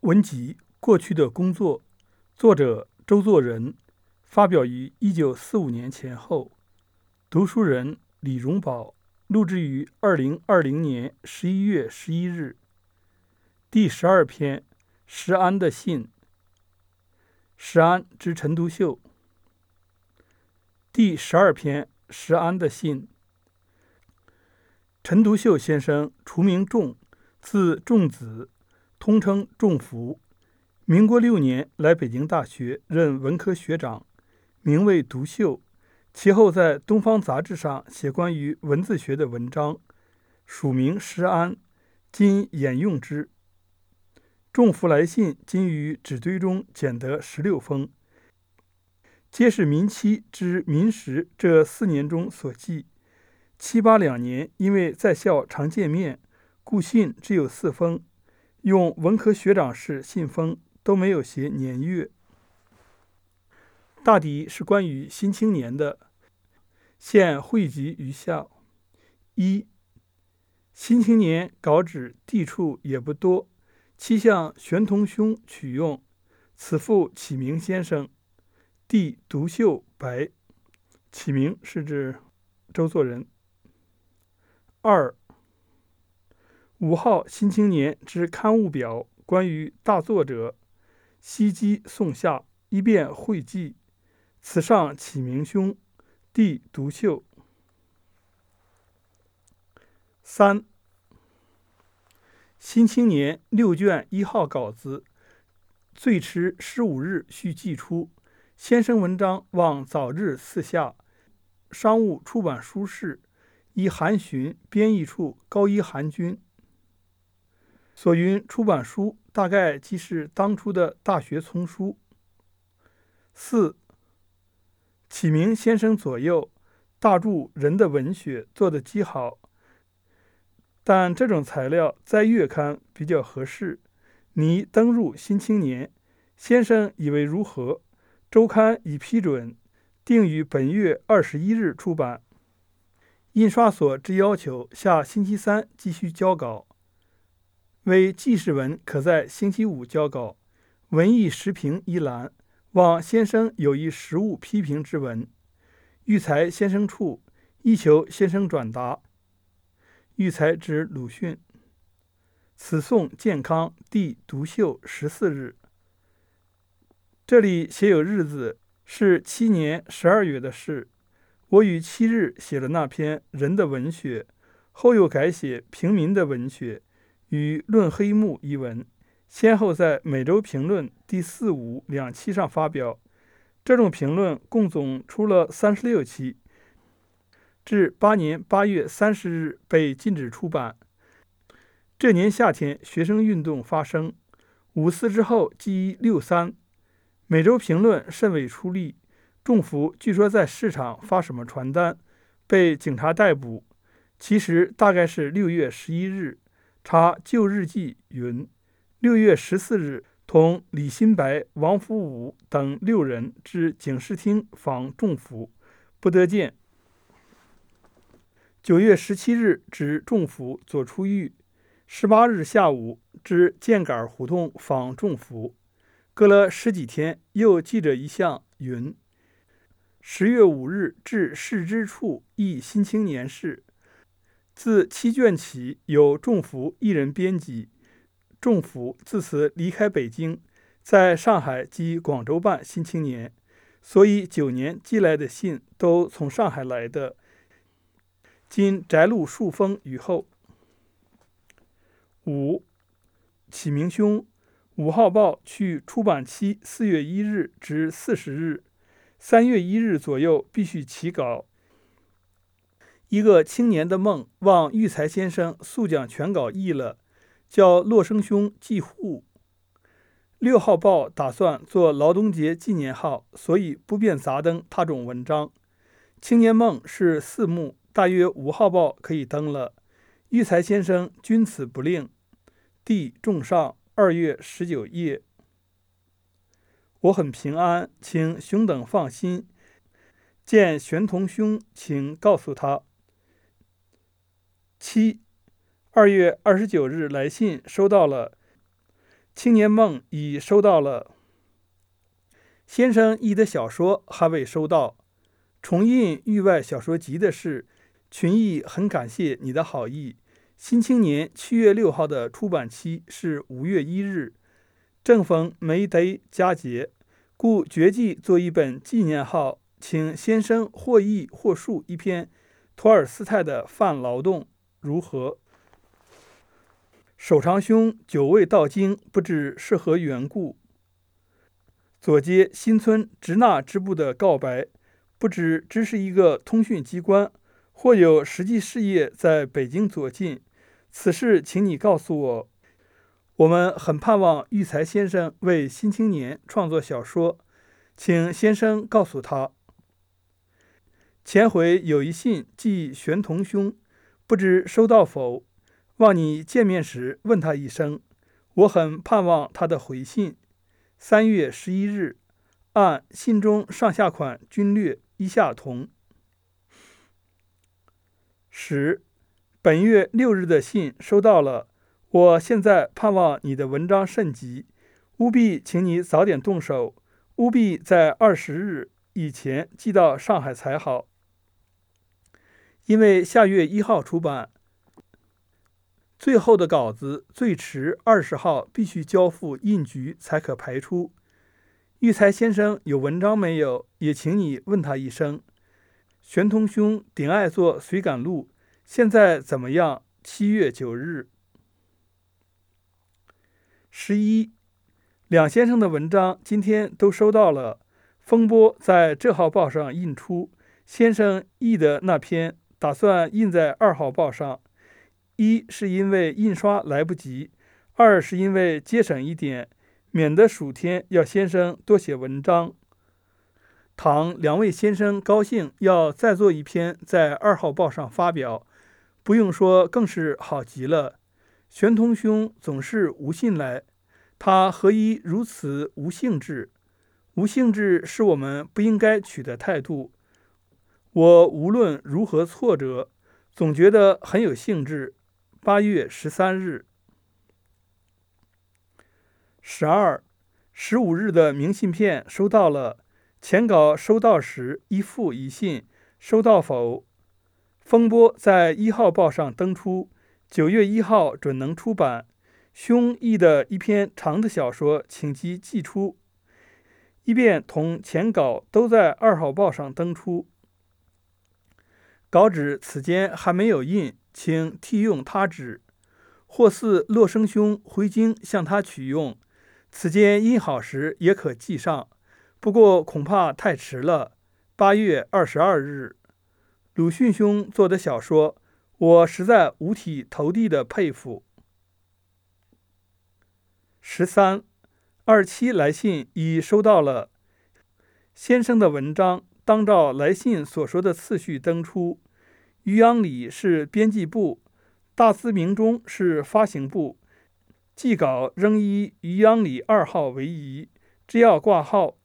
文集《过去的工作》，作者周作人，发表于一九四五年前后。读书人李荣宝，录制于二零二零年十一月十一日。第十二篇：石安的信。石安之陈独秀。第十二篇：石安的信。陈独秀先生，除名仲，字仲子，通称仲福。民国六年来北京大学任文科学长，名为独秀。其后在《东方杂志》上写关于文字学的文章，署名石安，今沿用之。仲福来信今于纸堆中捡得十六封，皆是民期之民时这四年中所记。七八两年，因为在校常见面，故信只有四封，用文科学长式信封，都没有写年月。大抵是关于《新青年》的，现汇集于下。一，《新青年》稿纸地处也不多，七向玄同兄取用，此父启明先生，弟独秀白，启明是指周作人。二五号《新青年》之刊物表，关于大作者西基宋夏一遍会记，此上启明兄弟独秀。三《新青年》六卷一号稿子，最迟十五日须寄出。先生文章望早日四下。商务出版书事。以韩寻编译处高一韩军所云出版书，大概即是当初的大学丛书。四启明先生左右大著人的文学做得极好，但这种材料在月刊比较合适。拟登入《新青年》，先生以为如何？周刊已批准，定于本月二十一日出版。印刷所之要求，下星期三继续交稿。为记事文，可在星期五交稿。文艺时评一栏，望先生有一实物批评之文。育才先生处，亦求先生转达。育才之鲁迅。此送健康弟独秀十四日。这里写有日子，是七年十二月的事。我于七日写了那篇《人的文学》，后又改写《平民的文学》与《论黑幕》一文，先后在《每周评论》第四、五两期上发表。这种评论共总出了三十六期，至八年八月三十日被禁止出版。这年夏天，学生运动发生，五四之后即六三，《每周评论》甚为出力。仲福据说在市场发什么传单，被警察逮捕。其实大概是六月十一日，查旧日记云：六月十四日，同李新白、王福武等六人至警视厅访仲福，不得见。九月十七日，指仲福左出狱。十八日下午，至箭杆胡同访仲福，隔了十几天，又记者一项云。十月五日至市之处，译《新青年》事。自七卷起，有仲福一人编辑。仲福自此离开北京，在上海及广州办《新青年》，所以九年寄来的信都从上海来的。今摘录数封与后。五，启明兄，五号报去出版期四月一日至四十日。三月一日左右必须起稿。一个青年的梦，望育才先生速将全稿译了，叫洛生兄寄户。六号报打算做劳动节纪念号，所以不便杂登他种文章。青年梦是四目，大约五号报可以登了。育才先生君此不令。弟仲上二月十九夜。我很平安，请兄等放心。见玄同兄，请告诉他。七二月二十九日来信收到了，青年梦》已收到了，先生译的小说还未收到。重印《域外小说集》的事，群艺很感谢你的好意。新青年七月六号的出版期是五月一日，正逢梅德佳节，故决计做一本纪念号，请先生或译或述一篇托尔斯泰的《泛劳动》，如何？守长兄久未到京，不知是何缘故。左街新村直纳支部的告白，不知只是一个通讯机关，或有实际事业在北京左近。此事，请你告诉我。我们很盼望育才先生为《新青年》创作小说，请先生告诉他。前回有一信寄玄同兄，不知收到否？望你见面时问他一声。我很盼望他的回信。三月十一日，按信中上下款均略，一下同。十。本月六日的信收到了，我现在盼望你的文章甚急，务必请你早点动手，务必在二十日以前寄到上海才好，因为下月一号出版，最后的稿子最迟二十号必须交付印局才可排出。育才先生有文章没有？也请你问他一声。玄通兄顶爱做随感录。现在怎么样？七月九日，十一，两先生的文章今天都收到了。风波在这号报上印出，先生译的那篇打算印在二号报上。一是因为印刷来不及，二是因为节省一点，免得暑天要先生多写文章。倘两位先生高兴，要再做一篇在二号报上发表。不用说，更是好极了。玄通兄总是无信来，他何以如此无兴致？无兴致是我们不应该取的态度。我无论如何挫折，总觉得很有兴致。八月十三日、十二、十五日的明信片收到了，前稿收到时一复一信，收到否？风波在一号报上登出，九月一号准能出版。兄译的一篇长的小说，请即寄出，一便同前稿都在二号报上登出。稿纸此间还没有印，请替用他纸，或似洛生兄回京向他取用。此间印好时也可寄上，不过恐怕太迟了。八月二十二日。鲁迅兄做的小说，我实在五体投地的佩服。十三二七来信已收到了，先生的文章当照来信所说的次序登出。余阳里是编辑部，大司明中是发行部，寄稿仍以余阳里二号为宜，只要挂号，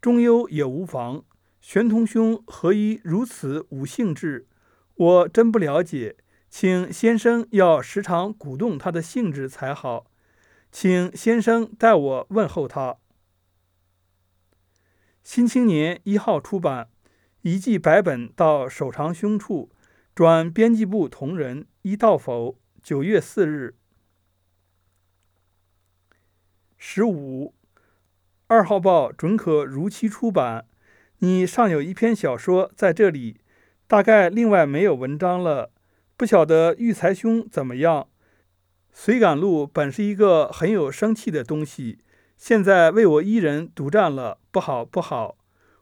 中优也无妨。玄同兄何以如此无兴致？我真不了解，请先生要时常鼓动他的兴致才好。请先生代我问候他。新青年一号出版，一寄百本到手长兄处，转编辑部同仁，一到否？九月四日，十五，二号报准可如期出版。你尚有一篇小说在这里，大概另外没有文章了。不晓得育才兄怎么样？随感录本是一个很有生气的东西，现在为我一人独占了，不好不好。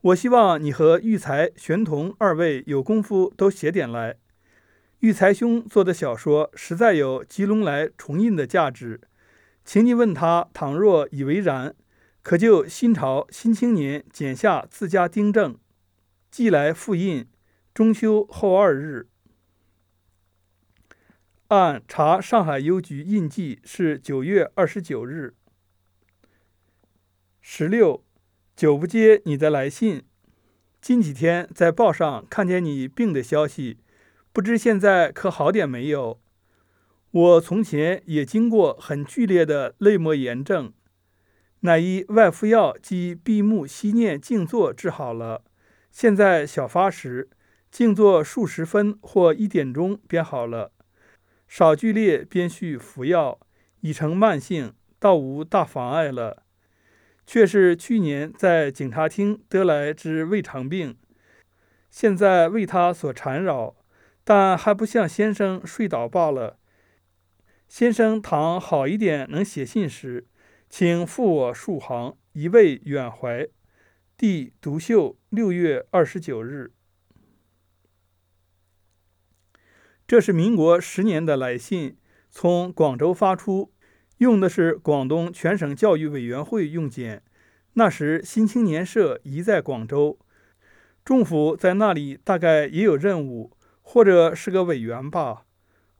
我希望你和育才、玄同二位有功夫都写点来。育才兄做的小说实在有吉隆来重印的价值，请你问他，倘若以为然。可就新潮新青年剪下自家订正，寄来复印。中秋后二日，按查上海邮局印记是九月二十九日。十六，久不接你的来信，近几天在报上看见你病的消息，不知现在可好点没有？我从前也经过很剧烈的泪膜炎症，乃以外敷药及闭目息念静坐治好了。现在小发时，静坐数十分或一点钟便好了。少剧烈便需服药，已成慢性，倒无大妨碍了。却是去年在警察厅得来之胃肠病，现在为他所缠扰，但还不像先生睡倒罢了。先生倘好一点，能写信时，请付我数行，以慰远怀。弟独秀，六月二十九日。这是民国十年的来信，从广州发出，用的是广东全省教育委员会用简。那时新青年社已在广州，仲甫在那里大概也有任务，或者是个委员吧。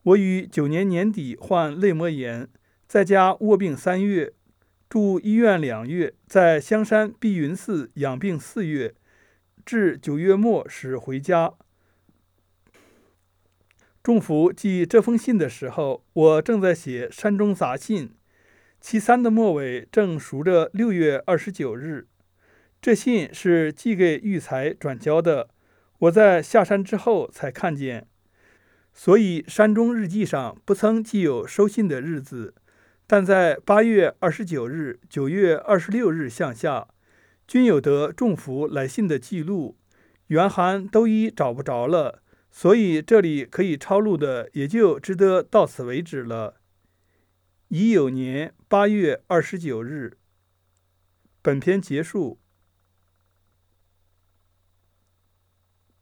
我于九年年底患泪膜炎，在家卧病三月，住医院两月，在香山碧云寺养病四月，至九月末时回家。仲甫寄这封信的时候，我正在写《山中杂信》，其三的末尾正数着六月二十九日。这信是寄给育才转交的，我在下山之后才看见。所以山中日记上不曾记有收信的日子，但在八月二十九日、九月二十六日向下，均有得仲甫来信的记录。原函都已找不着了，所以这里可以抄录的也就值得到此为止了。乙酉年八月二十九日，本篇结束。